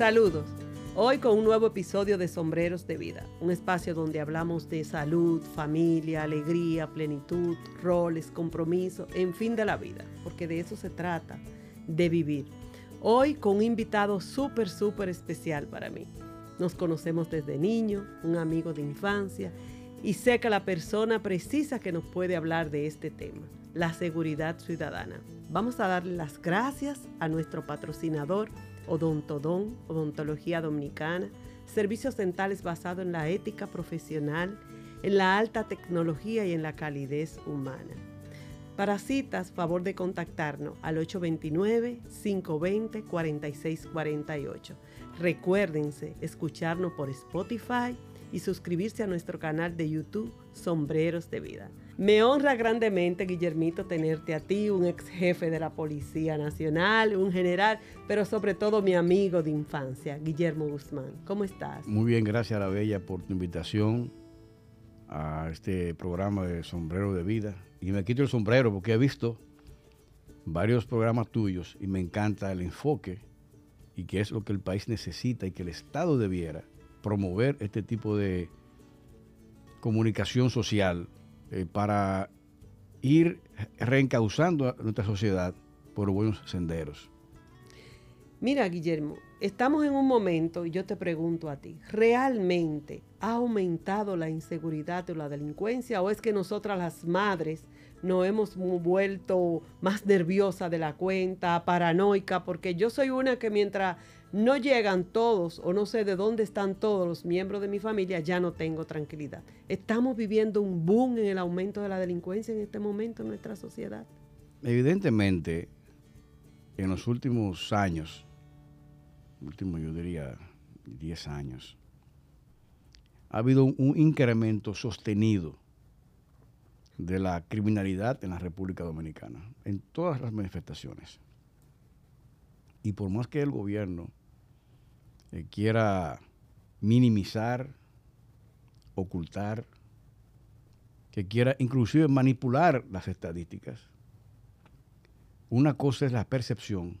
Saludos. Hoy con un nuevo episodio de Sombreros de Vida, un espacio donde hablamos de salud, familia, alegría, plenitud, roles, compromiso, en fin de la vida, porque de eso se trata, de vivir. Hoy con un invitado súper, súper especial para mí. Nos conocemos desde niño, un amigo de infancia, y sé que la persona precisa que nos puede hablar de este tema, la seguridad ciudadana. Vamos a darle las gracias a nuestro patrocinador, Odontodón, Odontología Dominicana, servicios dentales basados en la ética profesional, en la alta tecnología y en la calidez humana. Para citas, favor de contactarnos al 829-520-4648. Recuérdense escucharnos por Spotify y suscribirse a nuestro canal de YouTube Sombreros de Vida. Me honra grandemente, Guillermito, tenerte a ti, un ex jefe de la Policía Nacional, un general, pero sobre todo mi amigo de infancia, Guillermo Guzmán. ¿Cómo estás? Muy bien, gracias a la Bella por tu invitación a este programa de Sombrero de Vida. Y me quito el sombrero porque he visto varios programas tuyos y me encanta el enfoque y que es lo que el país necesita y que el Estado debiera promover este tipo de comunicación social eh, para ir reencauzando a nuestra sociedad por buenos senderos. Mira, Guillermo, estamos en un momento, y yo te pregunto a ti, ¿realmente ha aumentado la inseguridad o la delincuencia o es que nosotras las madres nos hemos vuelto más nerviosa de la cuenta, paranoica? Porque yo soy una que mientras no llegan todos o no sé de dónde están todos los miembros de mi familia, ya no tengo tranquilidad. Estamos viviendo un boom en el aumento de la delincuencia en este momento en nuestra sociedad. Evidentemente, en los últimos años, último yo diría 10 años, ha habido un incremento sostenido de la criminalidad en la República Dominicana, en todas las manifestaciones. Y por más que el gobierno eh, quiera minimizar, ocultar, que quiera inclusive manipular las estadísticas. Una cosa es la percepción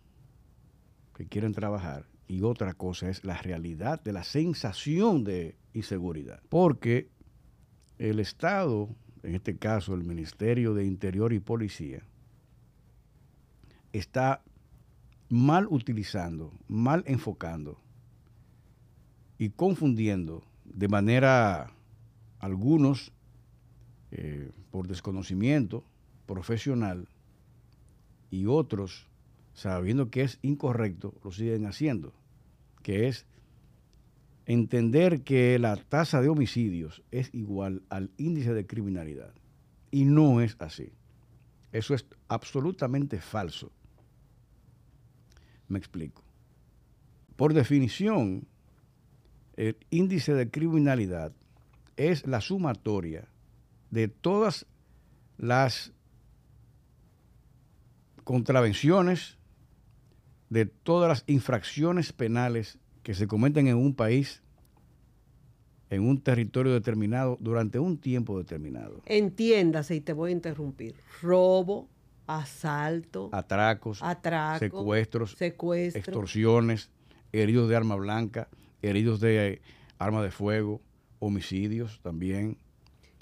que quieren trabajar y otra cosa es la realidad de la sensación de inseguridad. Porque el Estado, en este caso el Ministerio de Interior y Policía, está mal utilizando, mal enfocando y confundiendo de manera algunos eh, por desconocimiento profesional y otros sabiendo que es incorrecto lo siguen haciendo, que es entender que la tasa de homicidios es igual al índice de criminalidad. Y no es así. Eso es absolutamente falso. Me explico. Por definición, el índice de criminalidad es la sumatoria de todas las contravenciones, de todas las infracciones penales que se cometen en un país, en un territorio determinado, durante un tiempo determinado. Entiéndase, y te voy a interrumpir, robo, asalto, atracos, secuestros, extorsiones, heridos de arma blanca, heridos de arma de fuego, homicidios también.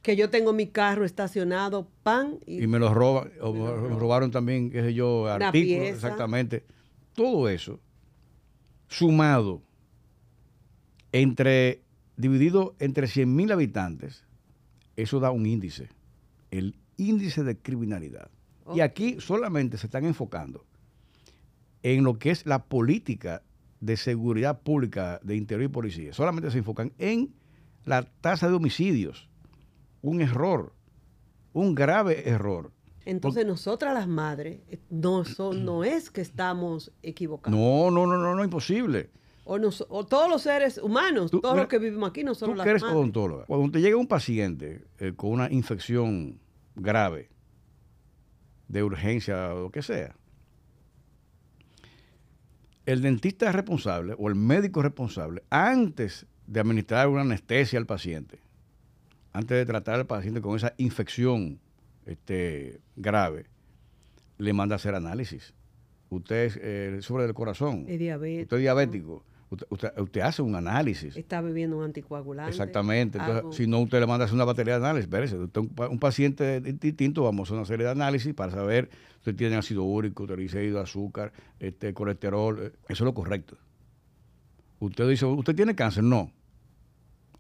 Que yo tengo mi carro estacionado, pan. Y, me lo roban, me robaron también, qué sé yo, artículos, exactamente. Todo eso, sumado, entre, dividido entre 100 mil habitantes, eso da un índice, el índice de criminalidad. Y aquí solamente se están enfocando en lo que es la política de seguridad pública de interior y policía solamente se enfocan en la tasa de homicidios. Un error, un grave error. Entonces nosotras las madres no, son, no es que estamos equivocados. No, no, no, no, no, imposible. O, todos los seres humanos, todos los que vivimos aquí, no solo tú las eres odontóloga. Cuando te llega un paciente eh, con una infección grave, de urgencia o lo que sea, el dentista es responsable o el médico es responsable antes de administrar una anestesia al paciente, antes de tratar al paciente con esa infección este, grave, le manda a hacer análisis. Usted es eh, sobre el corazón. Es diabético. Usted es diabético. Usted, hace un análisis. Está bebiendo un anticoagulante. Exactamente. Entonces, si no, usted le manda a hacer una batería de análisis. Espérese, un, paciente distinto, vamos a hacer una serie de análisis para saber si usted tiene ácido úrico, triglicéridos, azúcar, este, colesterol. Eh, eso es lo correcto. Usted dice, ¿usted tiene cáncer? No.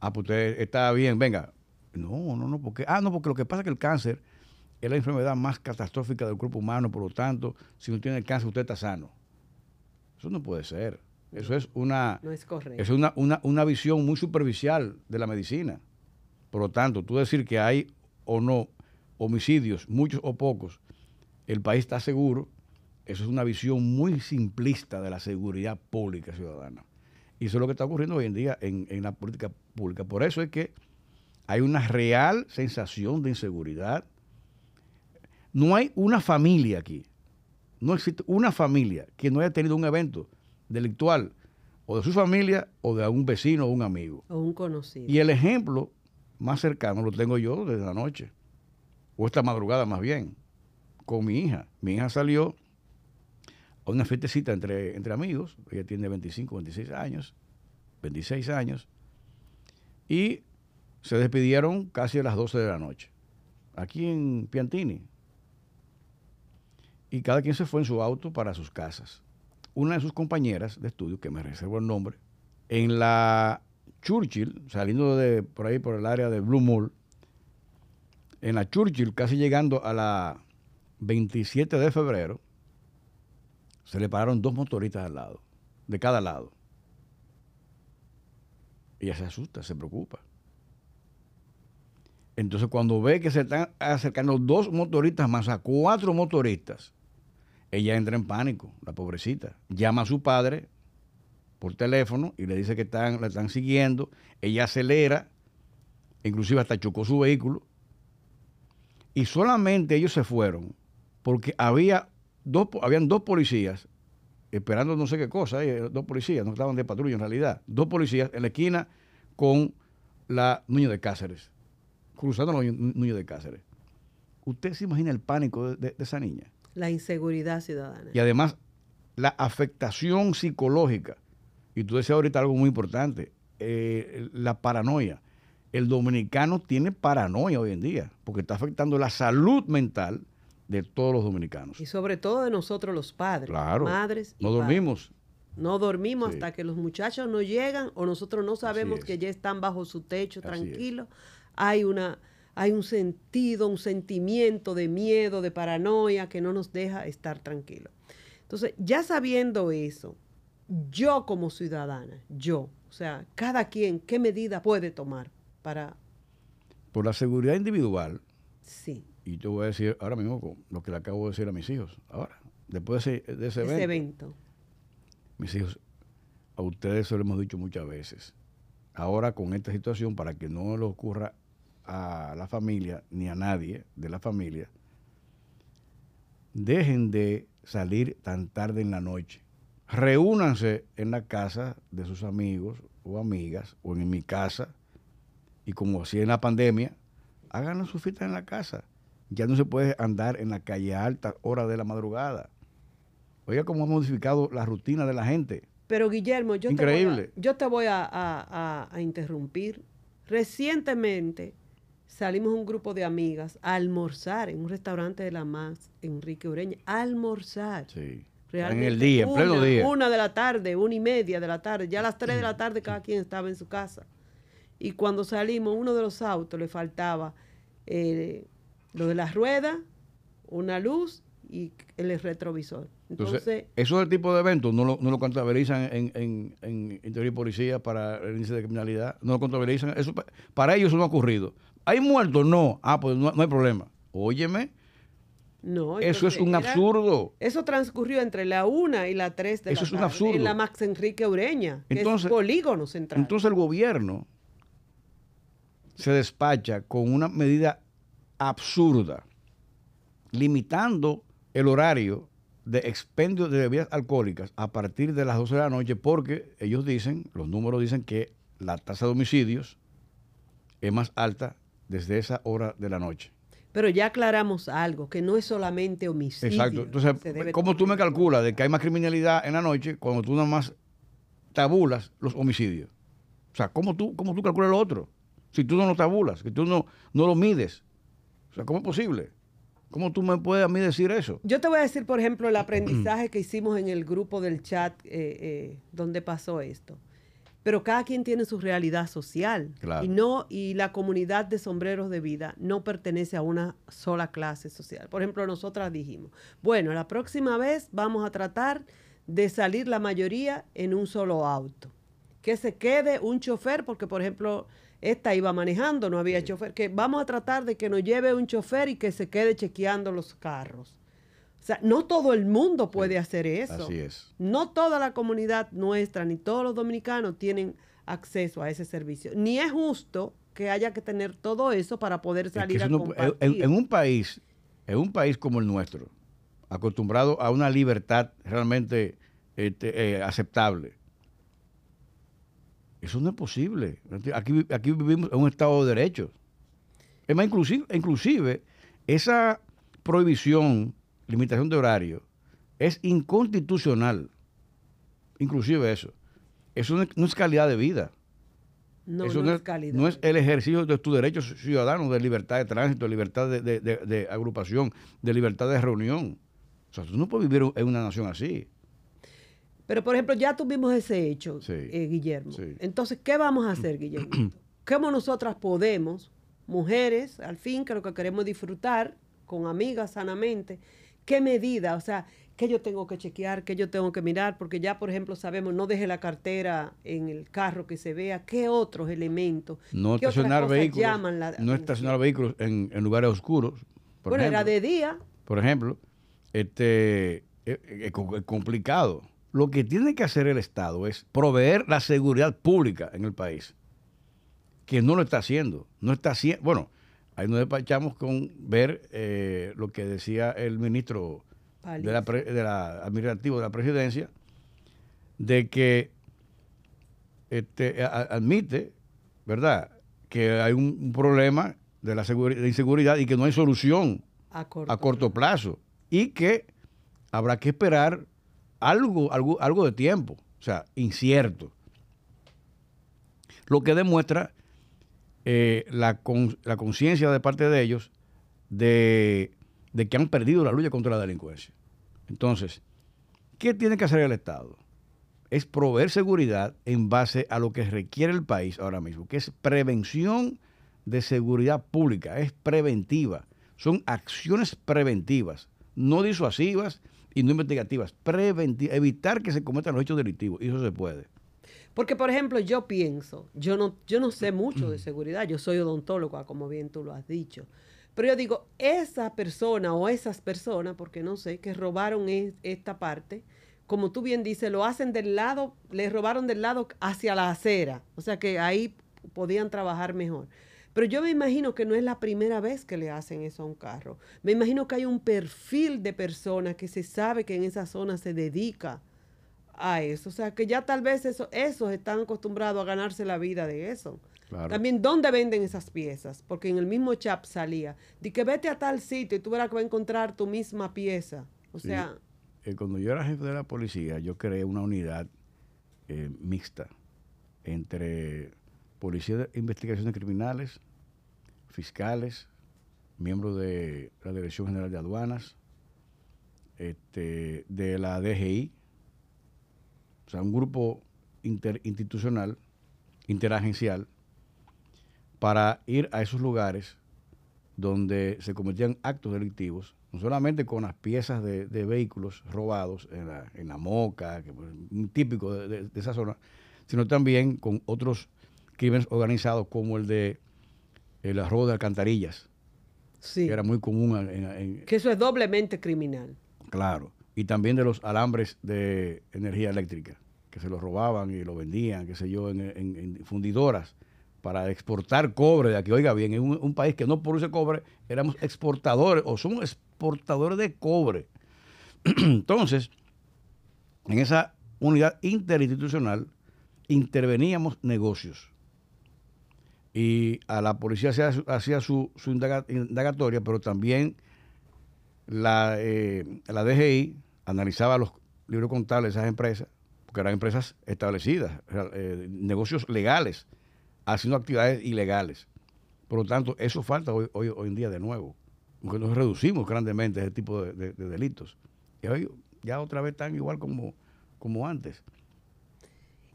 Ah, pues usted está bien, venga. No, no, no, porque. Ah, no, porque lo que pasa es que el cáncer es la enfermedad más catastrófica del cuerpo humano, por lo tanto, si no tiene cáncer, usted está sano. Eso no puede ser. Eso es una, no es, es una, una, una, visión muy superficial de la medicina. Por lo tanto, tú decir que hay o no homicidios, muchos o pocos, el país está seguro, eso es una visión muy simplista de la seguridad pública ciudadana. Y eso es lo que está ocurriendo hoy en día en, en la política pública. Por eso es que hay una real sensación de inseguridad. No hay una familia aquí, no existe una familia que no haya tenido un evento delictual o de su familia o de algún vecino o un amigo. O un conocido. Y el ejemplo más cercano lo tengo yo desde la noche, o esta madrugada más bien, con mi hija. Mi hija salió a una fiestecita entre, entre amigos, ella tiene 25, 26 años, 26 años, y se despidieron casi a las 12 de la noche, aquí en Piantini. Y cada quien se fue en su auto para sus casas una de sus compañeras de estudio, que me reservo el nombre, en la Churchill, saliendo de por ahí por el área de Blue Mall, en la Churchill, casi llegando a la 27 de febrero, se le pararon dos motoristas al lado, de cada lado. Ella se asusta, se preocupa. Entonces, cuando ve que se están acercando dos motoristas más a cuatro motoristas, ella entra en pánico, la pobrecita. Llama a su padre por teléfono y le dice que están, la están siguiendo. Ella acelera, inclusive hasta chocó su vehículo. Y solamente ellos se fueron porque había dos, habían dos policías esperando no sé qué cosa, eh, dos policías, no estaban de patrulla en realidad, dos policías en la esquina con la Nuño de Cáceres, cruzando la Nuño de Cáceres. ¿Usted se imagina el pánico de esa niña? La inseguridad ciudadana. Y además, la afectación psicológica. Y tú decías ahorita algo muy importante, eh, la paranoia. El dominicano tiene paranoia hoy en día, porque está afectando la salud mental de todos los dominicanos. Y sobre todo de nosotros los padres, claro, madres. Y no dormimos. No dormimos hasta que los muchachos no llegan o nosotros no sabemos que ya están bajo su techo tranquilos. Hay una hay un sentido, un sentimiento de miedo, de paranoia que no nos deja estar tranquilos. Entonces, ya sabiendo eso, yo como ciudadana, yo, o sea, cada quien, ¿qué medida puede tomar para... Por la seguridad individual. Sí. Y te voy a decir ahora mismo lo que le acabo de decir a mis hijos, ahora, después de ese, ese, evento, evento. Mis hijos, a ustedes se lo hemos dicho muchas veces. Ahora con esta situación, para que no les ocurra a la familia ni a nadie de la familia, dejen de salir tan tarde en la noche. Reúnanse en la casa de sus amigos o amigas o en mi casa y como así en la pandemia, hagan su fiesta en la casa. Ya no se puede andar en la calle a altas horas de la madrugada. Oiga cómo ha modificado la rutina de la gente. Pero Guillermo, yo Increíble. te voy a, yo te voy a interrumpir. Recientemente salimos un grupo de amigas a almorzar en un restaurante de la Más, Enrique Ureña, a almorzar. Sí. en el día, en pleno día. Una de la tarde, una y media de la tarde, ya a las tres de la tarde cada quien estaba en su casa. Y cuando salimos, uno de los autos le faltaba eh, lo de las ruedas, una luz y el retrovisor. Entonces, eso es el tipo de eventos, no lo, no lo contabilizan en, en, en Interior y Policía para el índice de criminalidad, no lo contabilizan. Eso, para ellos eso no ha ocurrido. ¿Hay muertos? No. Ah, pues no, hay problema. Óyeme. No, eso es un absurdo. Eso transcurrió entre la una y la tres de eso la es un absurdo. En la Max Enrique Ureña, entonces, es polígono central. Entonces el gobierno se despacha con una medida absurda, limitando el horario de expendio de bebidas alcohólicas a partir de las 12 de la noche, porque ellos dicen, los números dicen que la tasa de homicidios es más alta desde esa hora de la noche. Pero ya aclaramos algo, que no es solamente homicidio. Exacto. Entonces, ¿cómo tú me calculas de que hay más criminalidad en la noche cuando tú nada más tabulas los homicidios? O sea, ¿cómo tú, cómo tú calculas lo otro? Si tú no lo tabulas, que tú no, no lo mides. O sea, ¿cómo es posible? ¿Cómo tú me puedes a mí decir eso? Yo te voy a decir, por ejemplo, el aprendizaje que hicimos en el grupo del chat eh, eh, donde pasó esto. Pero cada quien tiene su realidad social. Y, no, y la comunidad de sombreros de vida no pertenece a una sola clase social. Por ejemplo, nosotras dijimos, bueno, la próxima vez vamos a tratar de salir la mayoría en un solo auto. Que se quede un chofer, porque por ejemplo, esta iba manejando, no había chofer, que vamos a tratar de que nos lleve un chofer y que se quede chequeando los carros. O sea, no todo el mundo puede hacer eso. Así es. No toda la comunidad nuestra, ni todos los dominicanos tienen acceso a ese servicio. Ni es justo que haya que tener todo eso para poder salir a compartir. En, un país, en un país como el nuestro, acostumbrado a una libertad realmente este, eh, aceptable, eso no es posible. Aquí, aquí vivimos en un Estado de Derecho. Es más, inclusive, inclusive esa prohibición, limitación de horario, es inconstitucional. Inclusive eso. Eso no es, calidad de vida. No, eso no, es, calidad. No es el ejercicio de tus derechos ciudadanos, de libertad de tránsito, de libertad de, agrupación, de libertad de reunión. O sea, tú no puedes vivir en una nación así. Pero, por ejemplo, ya tuvimos ese hecho, eh, Guillermo. Entonces, ¿qué vamos a hacer, Guillermo? ¿Cómo nosotras podemos, mujeres, al fin, que lo que queremos disfrutar con amigas sanamente, qué medida, o sea, qué yo tengo que chequear, qué yo tengo que mirar, porque ya, por ejemplo, sabemos, no deje la cartera en el carro que se vea, qué otros elementos, no estacionar vehículos, no estacionar vehículos en, lugares oscuros. bueno, era de día. Por ejemplo, este, es, es complicado. Lo que tiene que hacer el Estado es proveer la seguridad pública en el país, que no lo está haciendo. No está haciendo, bueno, ahí nos despachamos con ver eh, lo que decía el ministro de la, administrativo de la presidencia, de que este, admite, ¿verdad?, que hay un, problema de la de inseguridad y que no hay solución a corto plazo y que habrá que esperar algo, algo, algo de tiempo, o sea, incierto. Lo que demuestra eh, la, la conciencia de parte de ellos de, que han perdido la lucha contra la delincuencia. Entonces, ¿qué tiene que hacer el Estado? Es proveer seguridad en base a lo que requiere el país ahora mismo, que es prevención de seguridad pública, es preventiva. Son acciones preventivas, no disuasivas, y no investigativas, evitar que se cometan los hechos delictivos. Y eso se puede. Porque, por ejemplo, yo pienso, yo no, yo no sé mucho de seguridad, yo soy odontóloga, como bien tú lo has dicho. Pero yo digo, esa persona o esas personas, porque no sé, que robaron esta parte, como tú bien dices, lo hacen del lado, le robaron del lado hacia la acera. O sea que ahí podían trabajar mejor. Pero yo me imagino que no es la primera vez que le hacen eso a un carro. Me imagino que hay un perfil de personas que se sabe que en esa zona se dedica a eso. O sea, que ya tal vez eso, esos están acostumbrados a ganarse la vida de eso. También, ¿dónde venden esas piezas? Porque en el mismo chat salía, de que vete a tal sitio y tú verás que va a encontrar tu misma pieza. O sea... Eh, cuando yo era jefe de la policía, yo creé una unidad eh, mixta entre Policía de Investigaciones Criminales, fiscales, miembros de la Dirección General de Aduanas, este, de la DGI, o sea, un grupo interinstitucional, interagencial, para ir a esos lugares donde se cometían actos delictivos, no solamente con las piezas de, vehículos robados en la, en la moca, que es típico de esa zona, sino también con otros crímenes organizados como el de el robo de alcantarillas. Sí. Que era muy común. En, que eso es doblemente criminal. Claro. Y también de los alambres de energía eléctrica, que se los robaban y lo vendían, qué sé yo, en, fundidoras para exportar cobre de aquí. Oiga bien, en un, país que no produce cobre, éramos exportadores o somos exportadores de cobre. Entonces, en esa unidad interinstitucional interveníamos negocios y a la policía hacía, su, indagatoria, pero también la, eh, la DGI analizaba los libros contables de esas empresas porque eran empresas establecidas, eh, negocios legales, haciendo actividades ilegales. Por lo tanto, eso falta hoy, hoy, hoy en día de nuevo, porque nos reducimos grandemente ese tipo de, delitos. Y hoy ya otra vez están igual como, como antes.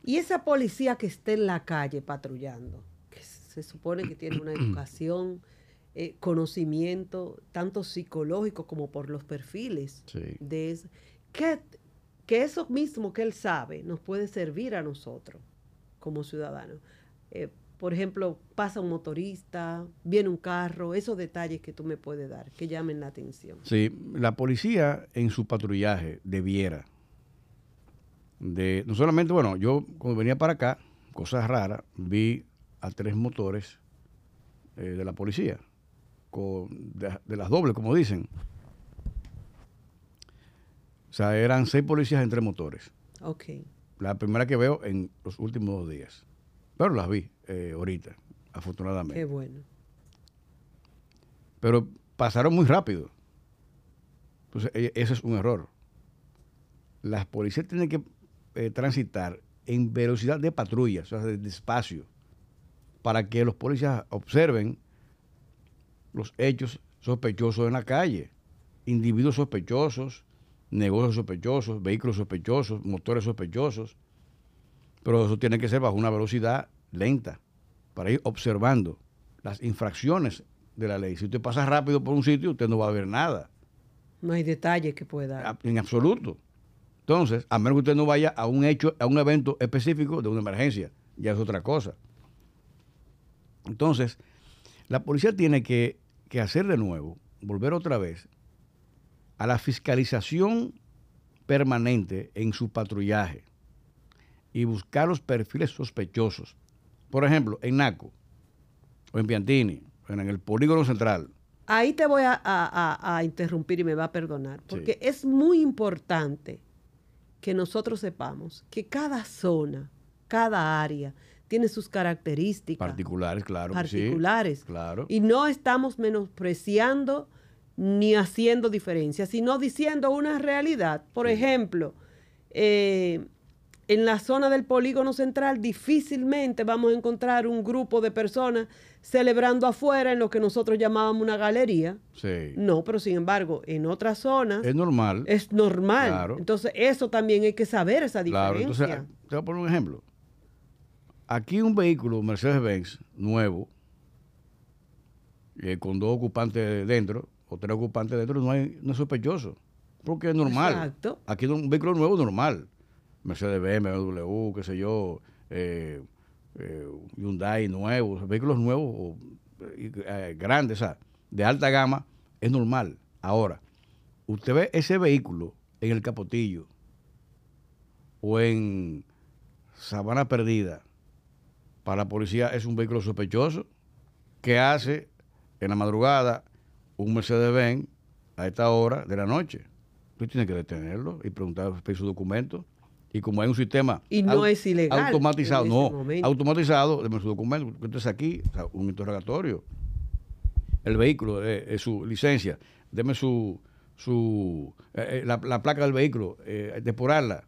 Y esa policía que esté en la calle patrullando, que se supone que tiene una educación, eh, conocimiento, tanto psicológico como por los perfiles de eso, que, que, eso mismo que él sabe nos puede servir a nosotros como ciudadanos. Eh, por ejemplo, pasa un motorista, viene un carro, esos detalles que tú me puedes dar, que llamen la atención. Sí, la policía en su patrullaje debiera de, no solamente, bueno, yo cuando venía para acá, cosas raras, vi a tres motores eh, de la policía, de, las dobles, como dicen. O sea, eran seis policías en tres motores. Ok. La primera que veo en los últimos dos días. Pero las vi eh, ahorita, afortunadamente. Qué bueno. Pero pasaron muy rápido. Entonces, e, ese es un error. Las policías tienen que eh, transitar en velocidad de patrulla, o sea, despacio, para que los policías observen los hechos sospechosos en la calle, individuos sospechosos, negocios sospechosos, vehículos sospechosos, motores sospechosos, pero eso tiene que ser bajo una velocidad lenta, para ir observando las infracciones de la ley. Si usted pasa rápido por un sitio, usted no va a ver nada. No hay detalles que pueda. En absoluto. Entonces, a menos que usted no vaya a un hecho, a un evento específico de una emergencia, ya es otra cosa. Entonces, la policía tiene que, hacer de nuevo, volver otra vez a la fiscalización permanente en su patrullaje y buscar los perfiles sospechosos. Por ejemplo, en Naco o en Piantini, en el polígono central. Ahí te voy a, interrumpir y me va a perdonar, porque es muy importante que nosotros sepamos que cada zona, cada área, tiene sus características. Particulares, claro. Particulares. claro. Y no estamos menospreciando ni haciendo diferencias, sino diciendo una realidad. Por ejemplo, eh, en la zona del polígono central difícilmente vamos a encontrar un grupo de personas celebrando afuera en lo que nosotros llamábamos una galería. Sí. No, pero sin embargo, en otras zonas... Es normal. Es normal. Entonces, eso también hay que saber, esa diferencia. Claro, entonces, te voy a poner un ejemplo. Aquí un vehículo Mercedes-Benz nuevo, eh, con dos ocupantes dentro, o tres ocupantes dentro, no, hay, no es sospechoso. Porque es normal. Exacto. Aquí un vehículo nuevo normal. Mercedes BMW, qué sé yo, eh, eh, Hyundai nuevos, vehículos nuevos eh, grandes, o sea, de alta gama, es normal. Ahora, usted ve ese vehículo en el Capotillo o en Sabana Perdida, para la policía es un vehículo sospechoso que hace en la madrugada un Mercedes-Benz a esta hora de la noche. Usted tiene que detenerlo y preguntar su documento. Y como hay un sistema y no es ilegal automatizado, no, automatizado, de su documento, entonces aquí, un interrogatorio, el vehículo, eh, eh, su licencia, deme su, su eh, la, placa del vehículo, depurarla,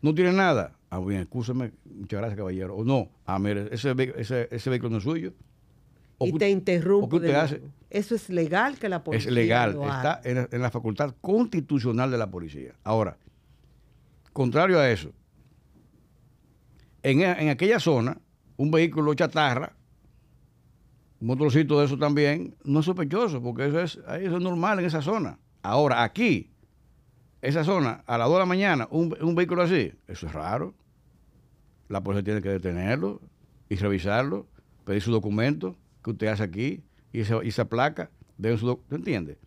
no tiene nada, ah bien, escúcheme, muchas gracias caballero, o no, ah mire, ese, ese, ese vehículo no es suyo. y te interrumpo. Eso es legal que la policía. Es legal, está en la facultad constitucional de la policía. Ahora, Contrario a eso, en, aquella zona, un vehículo chatarra, un motorcito de eso también, no es sospechoso, porque eso es, eso es normal en esa zona. Ahora, aquí, esa zona, a las 2 de la mañana, un, vehículo así, eso es raro. La policía tiene que detenerlo y revisarlo, pedir su documento que usted hace aquí y esa, placa, deben su ¿tú entiendes?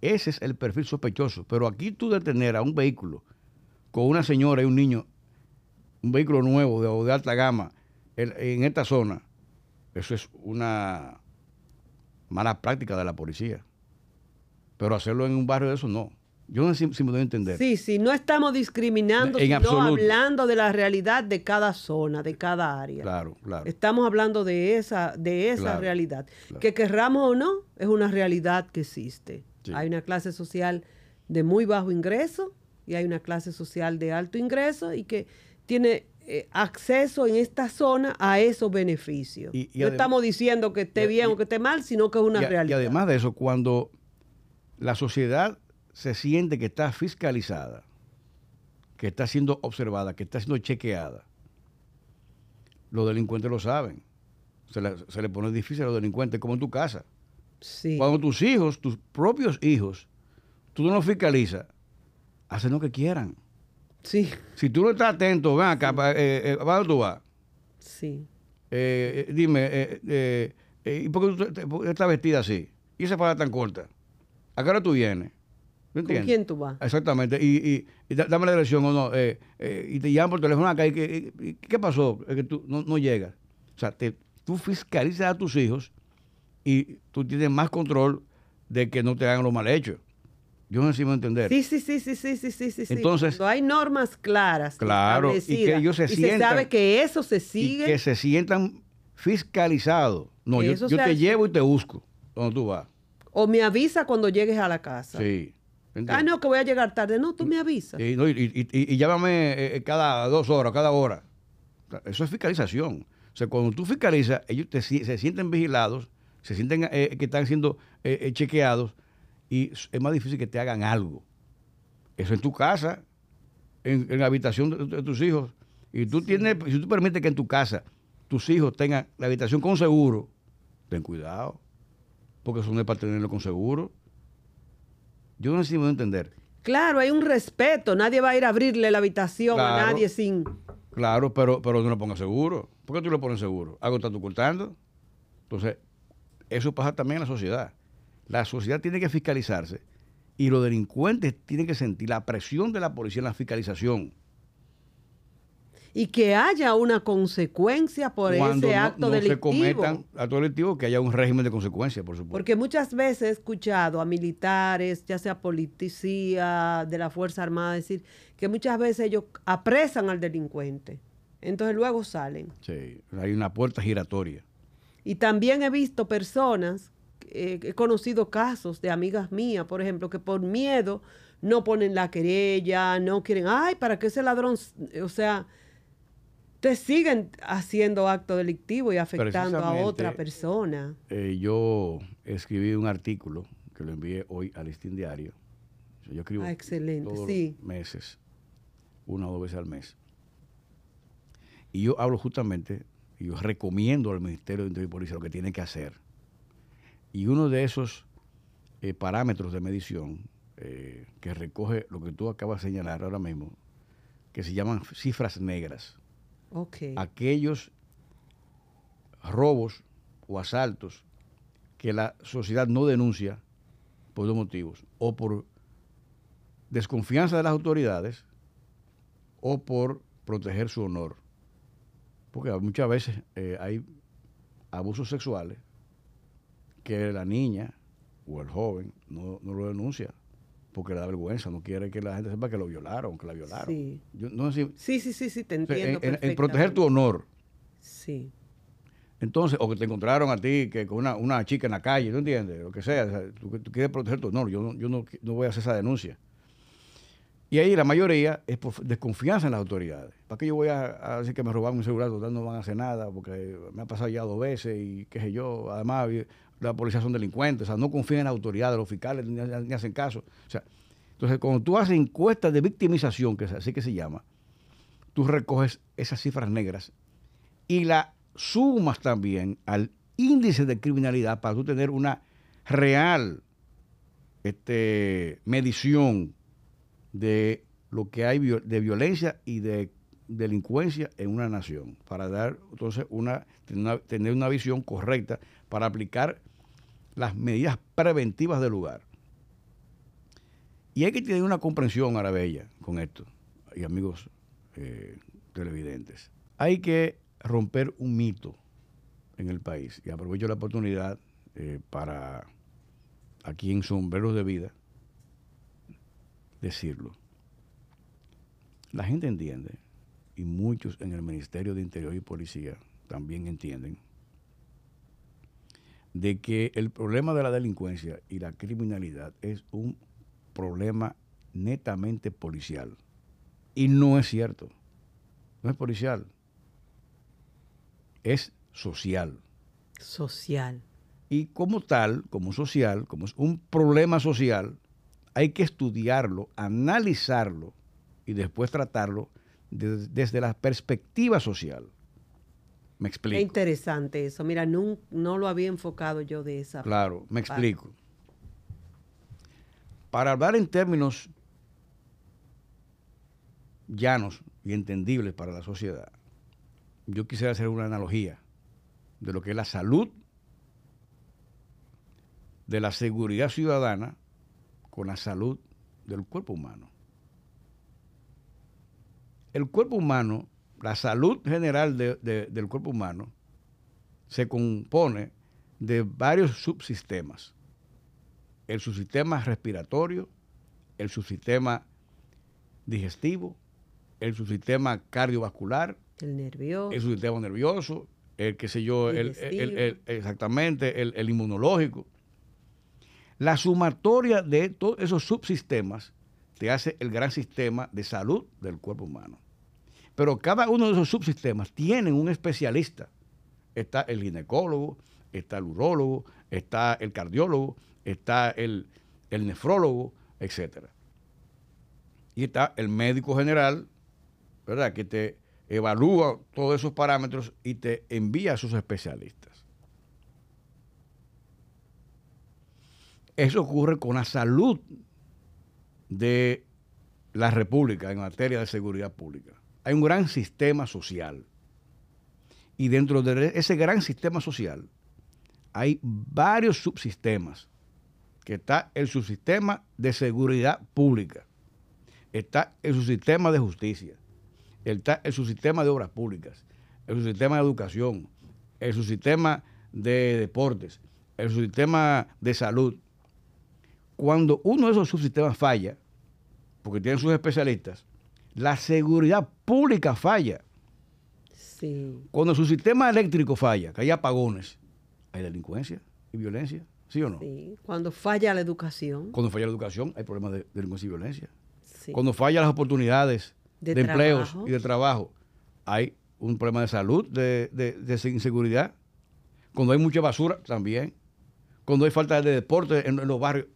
Ese es el perfil sospechoso. Pero aquí tú detener a un vehículo con una señora y un niño, un vehículo nuevo de, de alta gama en, esta zona, eso es una mala práctica de la policía. Pero hacerlo en un barrio de eso no. Yo no sé si, me doy a entender. Sí, sí, no estamos discriminando, sino hablando de la realidad de cada zona, de cada área. Claro, claro. Estamos hablando de esa, de esa realidad. Que querramos o no, es una realidad que existe. Hay una clase social de muy bajo ingreso y hay una clase social de alto ingreso y que tiene eh, acceso en esta zona a esos beneficios. no estamos diciendo que esté bien o que esté mal, sino que es una realidad. Y además de eso, cuando la sociedad se siente que está fiscalizada, que está siendo observada, que está siendo chequeada, los delincuentes lo saben. Se le, pone difícil a los delincuentes, como en tu casa. Cuando tus hijos, tus propios hijos, tú no los fiscalizas, hacen lo que quieran. Sí. Si tú no estás atento, ven acá, eh, eh, ¿a dónde tú vas? Sí. Eh, dime, ¿y por qué tú estás vestida así? ¿Y esa falda tan corta? ¿A qué hora tú vienes? ¿Con quién tú vas? Exactamente. Y, dame la dirección o no. Eh, eh, y te llaman por teléfono acá. Y, ¿Qué pasó? Es que tú no, llegas. O sea, tú fiscalizas a tus hijos y tú tienes más control de que no te hagan lo mal hecho. Yo no sé si entender. Sí, sí, sí, sí, sí, sí, sí, sí. Entonces, Cuando hay normas claras. Claro, y que ellos se sientan. Y se sabe que eso se sigue. Y que se sientan fiscalizados. No, yo, yo te llevo y te busco donde tú vas. O me avisa cuando llegues a la casa. Sí. Ah, no, que voy a llegar tarde. No, tú me avisas. Y, y, llámame eh, eh, cada dos horas, cada hora. Eso es fiscalización. O sea, cuando tú fiscalizas, ellos se sienten vigilados, se sienten eh, que están siendo chequeados y es más difícil que te hagan algo. Eso en tu casa, en, la habitación de, tus hijos. Y tú tienes, si tú permites que en tu casa tus hijos tengan la habitación con seguro, ten cuidado, porque eso no es para tenerlo con seguro. Yo no sé si me voy a entender. Claro, hay un respeto. Nadie va a ir a abrirle la habitación a nadie sin. Claro, pero, pero no lo pongas seguro. ¿Por qué tú lo pones seguro? ¿Algo estás tú cortando? Entonces, eso pasa también en la sociedad. La sociedad tiene que fiscalizarse y los delincuentes tienen que sentir la presión de la policía en la fiscalización y que haya una consecuencia por ese acto no delictivo. se cometan actos delictivos, que haya un régimen de consecuencias, por supuesto. Porque muchas veces he escuchado a militares, ya sea policía de la Fuerza Armada, decir que muchas veces ellos apresan al delincuente. Entonces luego salen. Sí, hay una puerta giratoria. Y también he visto personas, eh, he conocido casos de amigas mías, por ejemplo, que por miedo no ponen la querella, no quieren, ay, ¿para qué ese ladrón? O sea, te siguen haciendo acto delictivo y afectando a otra persona. Eh, yo escribí un artículo que lo envié hoy al Listín Diario. Yo escribo ah, excelente. todos sí. meses, una o dos veces al mes. Y yo hablo justamente, y yo recomiendo al Ministerio de Interior y Policía lo que tiene que hacer. Y uno de esos eh, parámetros de medición eh, que recoge lo que tú acabas de señalar ahora mismo, que se llaman cifras negras aquellos robos o asaltos que la sociedad no denuncia por dos motivos, o por desconfianza de las autoridades o por proteger su honor. Porque muchas veces eh, hay abusos sexuales que la niña o el joven no, no lo denuncia porque le da vergüenza, no quiere que la gente sepa que lo violaron, que la violaron. Sí, no sí, sí, sí, sí, te entiendo. en, proteger tu honor. Sí. Entonces, o que te encontraron a ti que con una, una chica en la calle, ¿tú entiendes? Lo que sea, tú, quieres proteger tu honor, yo, no, yo no, voy a hacer esa denuncia. Y ahí la mayoría es por desconfianza en las autoridades. ¿Para qué yo voy a, decir que me robaron mi celular? Total, no van a hacer nada porque me ha pasado ya dos veces y qué sé yo. Además, la policía son delincuentes, o sea, no confían en la autoridad, los fiscales ni, hacen caso. O sea, entonces, cuando tú haces encuestas de victimización, que es así que se llama, tú recoges esas cifras negras y la sumas también al índice de criminalidad para tú tener una real este, medición de lo que hay de violencia y de delincuencia en una nación, para dar entonces una, tener una visión correcta para aplicar las medidas preventivas del lugar. Y hay que tener una comprensión, Arabella, con esto, y amigos eh, televidentes. Hay que romper un mito en el país, y aprovecho la oportunidad eh, para aquí en Sombreros de Vida decirlo. La gente entiende, y muchos en el Ministerio de Interior y Policía también entienden, de que el problema de la delincuencia y la criminalidad es un problema netamente policial. Y no es cierto. No es policial. Es social. Social. Y como tal, como social, como es un problema social, hay que estudiarlo, analizarlo y después tratarlo desde la perspectiva social. Me explico. Es interesante eso. Mira, no, no lo había enfocado yo de esa Claro, me explico. Para hablar en términos llanos y entendibles para la sociedad, yo quisiera hacer una analogía de lo que es la salud, de la seguridad ciudadana con la salud del cuerpo humano. El cuerpo humano, la salud general del cuerpo humano, se compone de varios subsistemas. El subsistema respiratorio, el subsistema digestivo, el subsistema cardiovascular, el nervioso, el subsistema nervioso, el que sé yo, el, exactamente, el, inmunológico. La sumatoria de todos esos subsistemas te hace el gran sistema de salud del cuerpo humano. Pero cada uno de esos subsistemas tiene un especialista. Está el ginecólogo, está el urólogo, está el cardiólogo, está el, el nefrólogo, etc. Y está el médico general, ¿verdad? Que te evalúa todos esos parámetros y te envía a sus especialistas. Eso ocurre con la salud de la República en materia de seguridad pública. Hay un gran sistema social. Y dentro de ese gran sistema social hay varios subsistemas. Que está el subsistema de seguridad pública. Está el subsistema de justicia el, el subsistema de obras públicas, el subsistema de educación, el subsistema de deportes, el subsistema de salud. Cuando uno de esos subsistemas falla, porque tienen sus especialistas, la seguridad pública falla. Cuando su sistema eléctrico falla, que hay apagones, hay delincuencia y violencia, ¿sí o no? Sí. Cuando falla la educación. Cuando falla la educación, hay problemas de delincuencia y violencia. Cuando fallan las oportunidades de, empleos y de trabajo, hay un problema de salud, de, de, inseguridad. Cuando hay mucha basura, también. Cuando hay falta de deporte en, los barrios,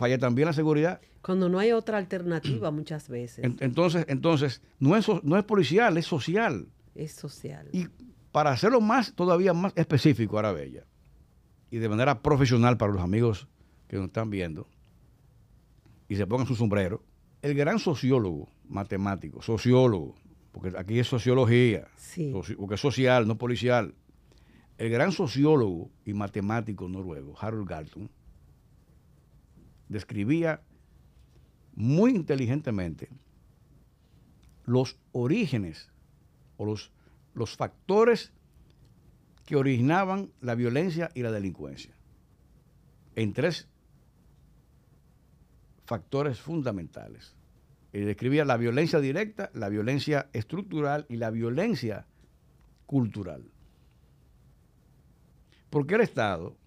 falla también la seguridad. Cuando no hay otra alternativa muchas veces. entonces, entonces no, es, no es policial, es social. Es social. Y para hacerlo más, todavía más específico, Arabella, y de manera profesional para los amigos que nos están viendo, y se pongan su sombrero, el gran sociólogo matemático, sociólogo, porque aquí es sociología, porque es social, no policial. El gran sociólogo y matemático noruego, Harold Galton, describía muy inteligentemente los orígenes o los, los factores que originaban la violencia y la delincuencia en tres factores fundamentales y describía la violencia directa, la violencia estructural y la violencia cultural. Porque el Estado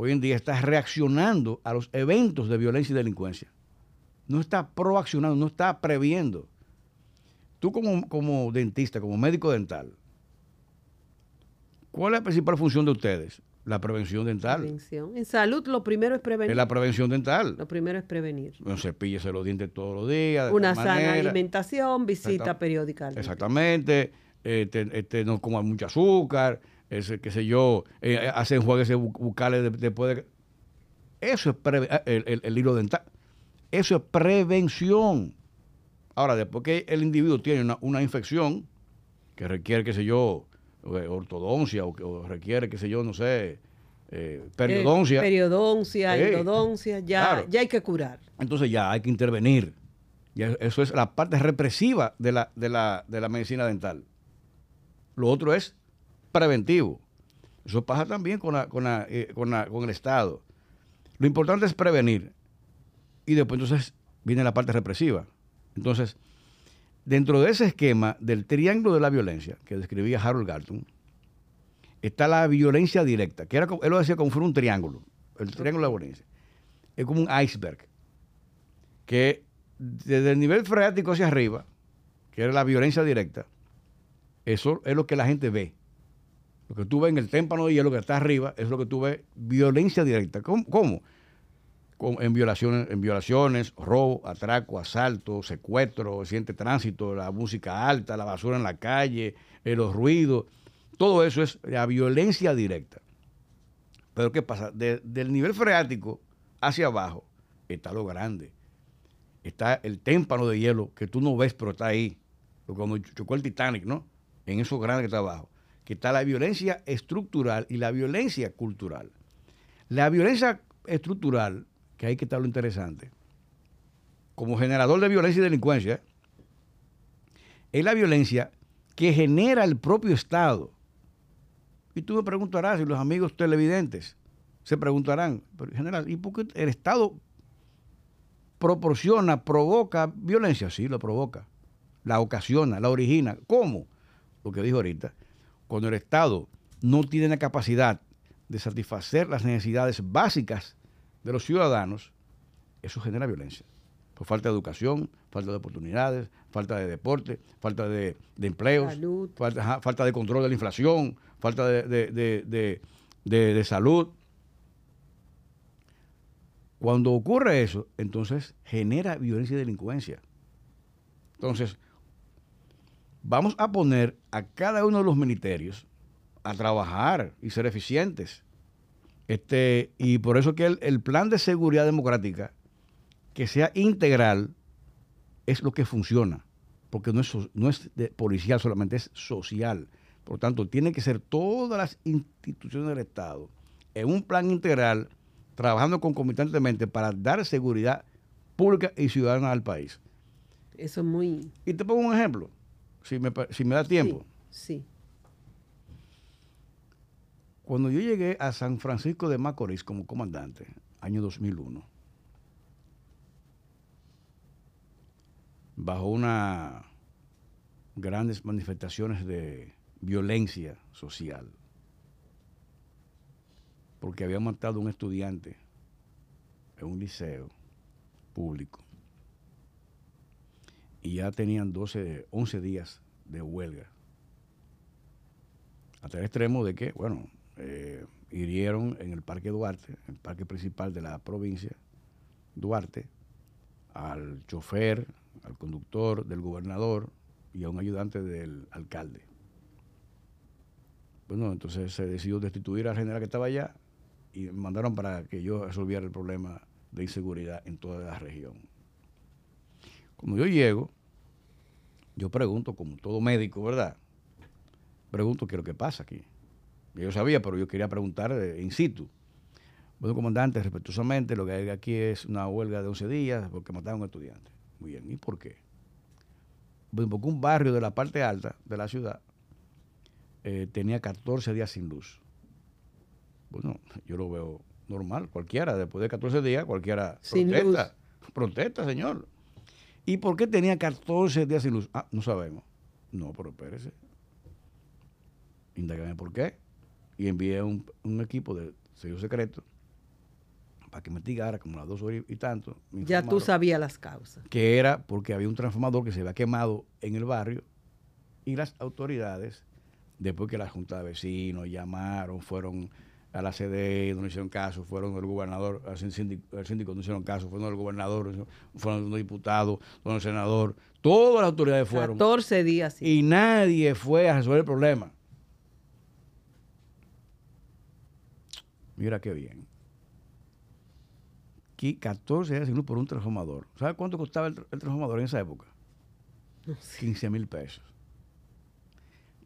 hoy en día está reaccionando a los eventos de violencia y delincuencia. No está proaccionando, no está previendo. Tú como, como dentista, como médico dental, ¿cuál es la principal función de ustedes? La prevención dental. Prevención. En salud lo primero es prevenir. Es la prevención dental. Lo primero es prevenir. No cepíllese los dientes todos los días. Una sana alimentación, visita periódica. Exactamente. Este, este, no coman mucho azúcar, ese, qué sé yo, eh, hacen bucales después de... Eso es eh, el, el, hilo dental. Eso es prevención. Ahora, después que el individuo tiene una, una infección que requiere, qué sé yo, eh, ortodoncia o, requiere, qué sé yo, no sé, eh, periodoncia. periodoncia, endodoncia, ya, ya hay que curar. Entonces ya hay que intervenir. eso es la parte represiva de la, de, la, de la medicina dental. Lo otro es preventivo. Eso pasa también con, la, con, la, eh, con, la, con el Estado. Lo importante es prevenir. Y después entonces viene la parte represiva. Entonces, Dentro de ese esquema del triángulo de la violencia que describía Harold Galton, está la violencia directa, que era, él lo decía como fuera un triángulo, el triángulo de la violencia. Es como un iceberg, que desde el nivel freático hacia arriba, que era la violencia directa, eso es lo que la gente ve. Lo que tú ves en el témpano de hielo que está arriba es lo que tú ves violencia directa. ¿Cómo? ¿Cómo? En violaciones, en violaciones, robo, atraco, asalto, secuestro, accidente tránsito, la música alta, la basura en la calle, eh, los ruidos. Todo eso es la violencia directa. Pero ¿qué pasa? del nivel freático hacia abajo está lo grande. Está el témpano de hielo que tú no ves, pero está ahí. Como chocó el Titanic, ¿no? En eso grande que está abajo. Que está la violencia estructural y la violencia cultural. La violencia estructural, que hay que estar lo interesante, como generador de violencia y delincuencia, es la violencia que genera el propio Estado. Y tú me preguntarás, y los amigos televidentes se preguntarán, pero general, ¿y por qué el Estado proporciona, provoca violencia? Sí, lo provoca, la ocasiona, la origina. ¿Cómo? Lo que dijo ahorita, cuando el Estado no tiene la capacidad de satisfacer las necesidades básicas de los ciudadanos, eso genera violencia. Por falta de educación, falta de oportunidades, falta de deporte, falta de, empleos, falta, falta, de control de la inflación, falta de, de salud. Cuando ocurre eso, entonces genera violencia y delincuencia. Entonces, vamos a poner a cada uno de los ministerios a trabajar y ser eficientes. Este, y por eso que el, plan de seguridad democrática, que sea integral, es lo que funciona. Porque no es, no es policial solamente, es social. Por lo tanto, tiene que ser todas las instituciones del Estado en un plan integral, trabajando concomitantemente para dar seguridad pública y ciudadana al país. Eso es muy... Y te pongo un ejemplo si me, si me da tiempo. Sí, Cuando yo llegué a San Francisco de Macorís como comandante, año 2001, bajo unas grandes manifestaciones de violencia social, porque había matado a un estudiante en un liceo público y ya tenían 12, 11 días de huelga. Hasta el extremo de que, bueno, eh, hirieron en el Parque Duarte, el parque principal de la provincia, Duarte, al chofer, al conductor, del gobernador y a un ayudante del alcalde. Bueno, entonces se decidió destituir al general que estaba allá y me mandaron para que yo resolviera el problema de inseguridad en toda la región. Como yo llego, yo pregunto, como todo médico, ¿verdad? Pregunto qué es lo que pasa aquí. Yo sabía, pero yo quería preguntar eh, in situ. Bueno, comandante, respetuosamente, lo que hay aquí es una huelga de 11 días porque mataron a un estudiante. Muy bien, ¿y por qué? Bueno, porque un barrio de la parte alta de la ciudad eh, tenía 14 días sin luz. Bueno, yo lo veo normal, cualquiera, después de 14 días, cualquiera protesta. Protesta, señor. ¿Y por qué tenía 14 días sin luz? Ah, no sabemos. No, pero espérese. Indagame por qué. Y envié un, equipo de sello secreto para que investigara como las dos horas y tanto. Ya tú sabías las causas. Que era porque había un transformador que se había quemado en el barrio y las autoridades, después que la Junta de Vecinos llamaron, fueron a la CD no hicieron caso, fueron el gobernador, al síndico, síndico no hicieron caso, fueron el gobernador, fueron los diputados, fueron el senador, todas las autoridades fueron. 14 días. Y nadie fue a resolver el problema. Mira qué bien. Aquí 14 días por un transformador. ¿Sabes cuánto costaba el, el transformador en esa época? 15 mil pesos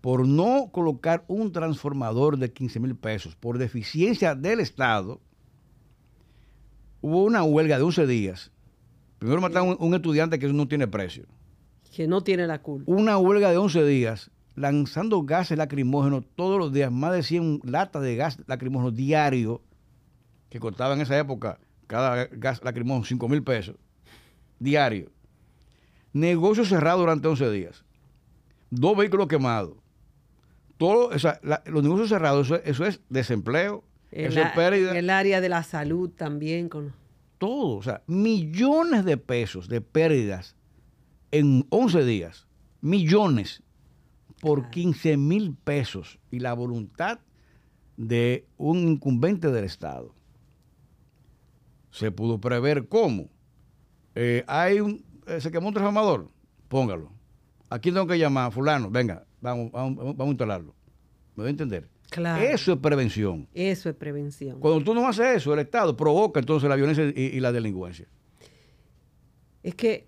por no colocar un transformador de 15 mil pesos, por deficiencia del Estado, hubo una huelga de 11 días. Primero mataron a un, estudiante que no tiene precio. Que no tiene la culpa. Una huelga de 11 días, lanzando gases lacrimógenos todos los días, más de 100 latas de gas lacrimógeno diario, que costaba en esa época cada gas lacrimógeno 5 mil pesos, diario. Negocio cerrado durante 11 días. Dos vehículos quemados todo, los negocios cerrados, eso, es desempleo, eso es pérdida. El área de la salud también. Con... todo. O sea, millones de pesos de pérdidas en 11 días. Millones por 15 mil pesos. Y la voluntad de un incumbente del Estado. Se pudo prever cómo. Eh, hay un, eh, se quemó un transformador, póngalo. Aquí tengo que llamar, fulano, venga, vamos, vamos, vamos a instalarlo. ¿Me voy a entender? Claro. Eso es prevención. Eso es prevención. Cuando tú no haces eso, el Estado provoca entonces la violencia y, y la delincuencia. Es que,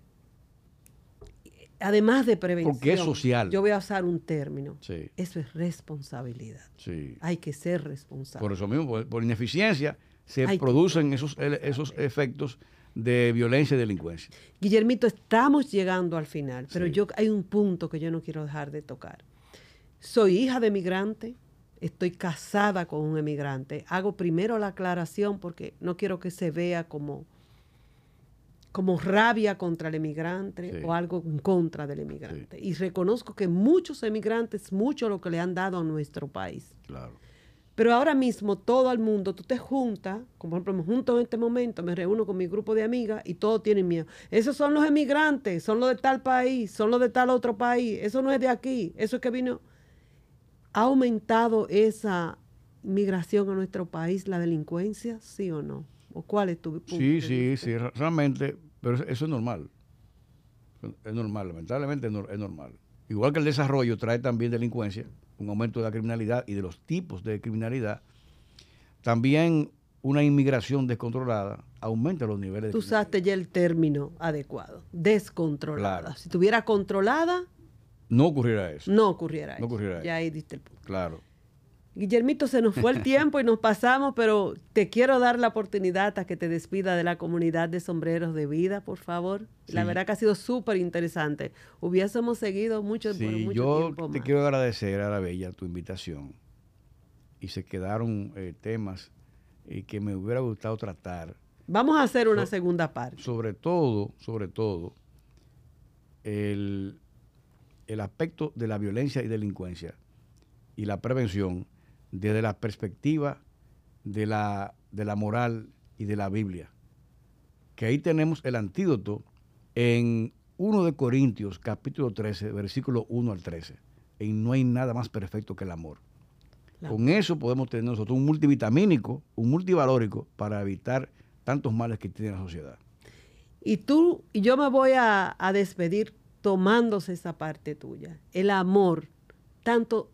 además de prevención, Porque es social. yo voy a usar un término. Sí. Eso es responsabilidad. Sí. Hay que ser responsable. Por eso mismo, por, por ineficiencia, se Hay producen esos, esos efectos de violencia y delincuencia. Guillermito, estamos llegando al final, pero Sí. yo hay un punto que yo no quiero dejar de tocar. Soy hija de emigrante, estoy casada con un emigrante. Hago primero la aclaración porque no quiero que se vea como, como rabia contra el emigrante Sí. o algo en contra del emigrante. Y reconozco que muchos emigrantes, mucho lo que le han dado a nuestro país. Claro. Pero ahora mismo todo el mundo, tú te juntas, como por ejemplo me junto en este momento, me reúno con mi grupo de amigas y todos tienen miedo. Esos son los emigrantes, son los de tal país, son los de tal otro país, eso no es de aquí, eso es que vino. ¿Ha aumentado esa migración a nuestro país, la delincuencia, sí o no? ¿O cuál es tu punto? Sí, sí, sí, realmente, pero eso- es normal. Es normal, lamentablemente es normal. Igual que el desarrollo trae también delincuencia, un aumento de la criminalidad y de los tipos de criminalidad, también una inmigración descontrolada aumenta los niveles de Tú criminalidad. usaste ya el término adecuado, descontrolada. Claro. Si estuviera controlada, No ocurrirá eso. no ocurriera No eso. ocurriera Ya ahí diste el punto. Claro. Guillermito, se nos fue el tiempo y nos pasamos, pero te quiero dar la oportunidad a que te despida de la comunidad de sombreros de vida, por favor. La verdad que ha sido súper interesante. Hubiésemos seguido mucho, por Sí, mucho yo tiempo te más. quiero agradecer, Arabella, tu invitación. Y se quedaron eh, temas eh, que me hubiera gustado tratar. Vamos a hacer una So- segunda parte. sobre todo, sobre todo, el, el aspecto de la violencia y delincuencia y la prevención desde la perspectiva de la, de la moral y de la Biblia. Que ahí tenemos el antídoto en 1 de Corintios, capítulo 13, versículo 1 al 13. Y no hay nada más perfecto que el amor. Con eso podemos tener nosotros un multivitamínico, un multivalórico para evitar tantos males que tiene la sociedad. Y tú, y yo me voy a, a despedir tomándose esa parte tuya. El amor, tanto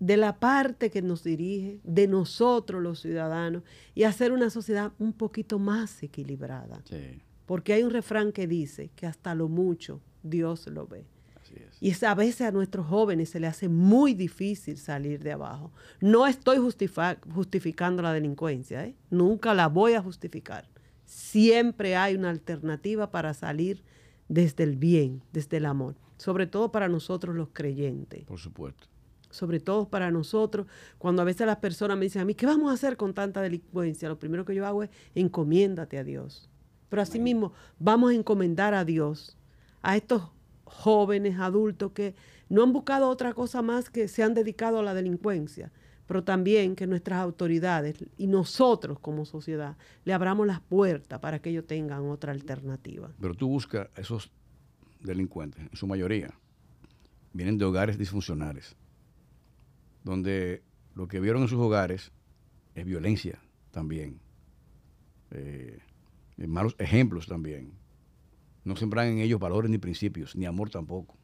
de la parte que nos dirige, de nosotros los ciudadanos, y hacer una sociedad un poquito más equilibrada. Sí, Porque hay un refrán que dice que hasta lo mucho Dios lo ve. así es. Y es- a veces a nuestros jóvenes se les hace muy difícil salir de abajo. No estoy justificando la delincuencia, ¿eh? nunca la voy a justificar. Siempre hay una alternativa para salir desde el bien, desde el amor, sobre todo para nosotros los creyentes Por supuesto. Sobre todo para nosotros, cuando a veces las personas me dicen a mí, ¿qué vamos a hacer con tanta delincuencia? Lo primero que yo hago es encomiéndate a Dios. Pero asimismo, vamos a encomendar a Dios, a estos jóvenes, adultos que no han buscado otra cosa más que se han dedicado a la delincuencia, pero también que nuestras autoridades y nosotros como sociedad le abramos las puertas para que ellos tengan otra alternativa. Pero tú buscas a esos delincuentes, en su mayoría, vienen de hogares disfuncionales, donde lo que vieron en sus hogares es violencia también, eh, malos ejemplos también. No sembran en ellos valores ni principios, ni amor tampoco.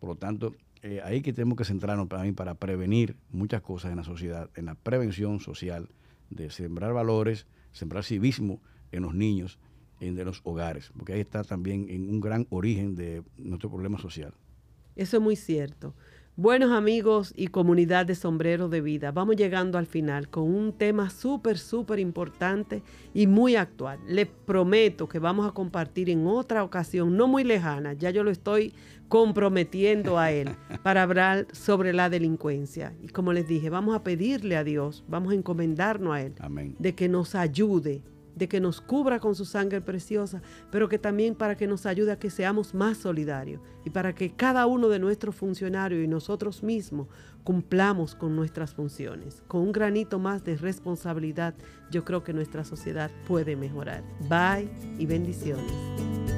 Por lo tanto, eh, ahí que tenemos que centrarnos para, mí para prevenir muchas cosas en la sociedad, en la prevención social, de sembrar valores, sembrar civismo en los niños, en los hogares, porque ahí está también en un gran origen de nuestro problema social. Eso es muy cierto. Buenos amigos y comunidad de sombreros de vida, vamos llegando al final con un tema súper, súper importante y muy actual. Les prometo que vamos a compartir en otra ocasión, no muy lejana, ya yo lo estoy comprometiendo a él para hablar sobre la delincuencia. Y como les dije, vamos a pedirle a Dios, vamos a encomendarnos a él Amén. de que nos ayude de que nos cubra con su sangre preciosa, pero que también para que nos ayude a que seamos más solidarios y para que cada uno de nuestros funcionarios y nosotros mismos cumplamos con nuestras funciones. Con un granito más de responsabilidad, yo creo que nuestra sociedad puede mejorar. Bye y bendiciones.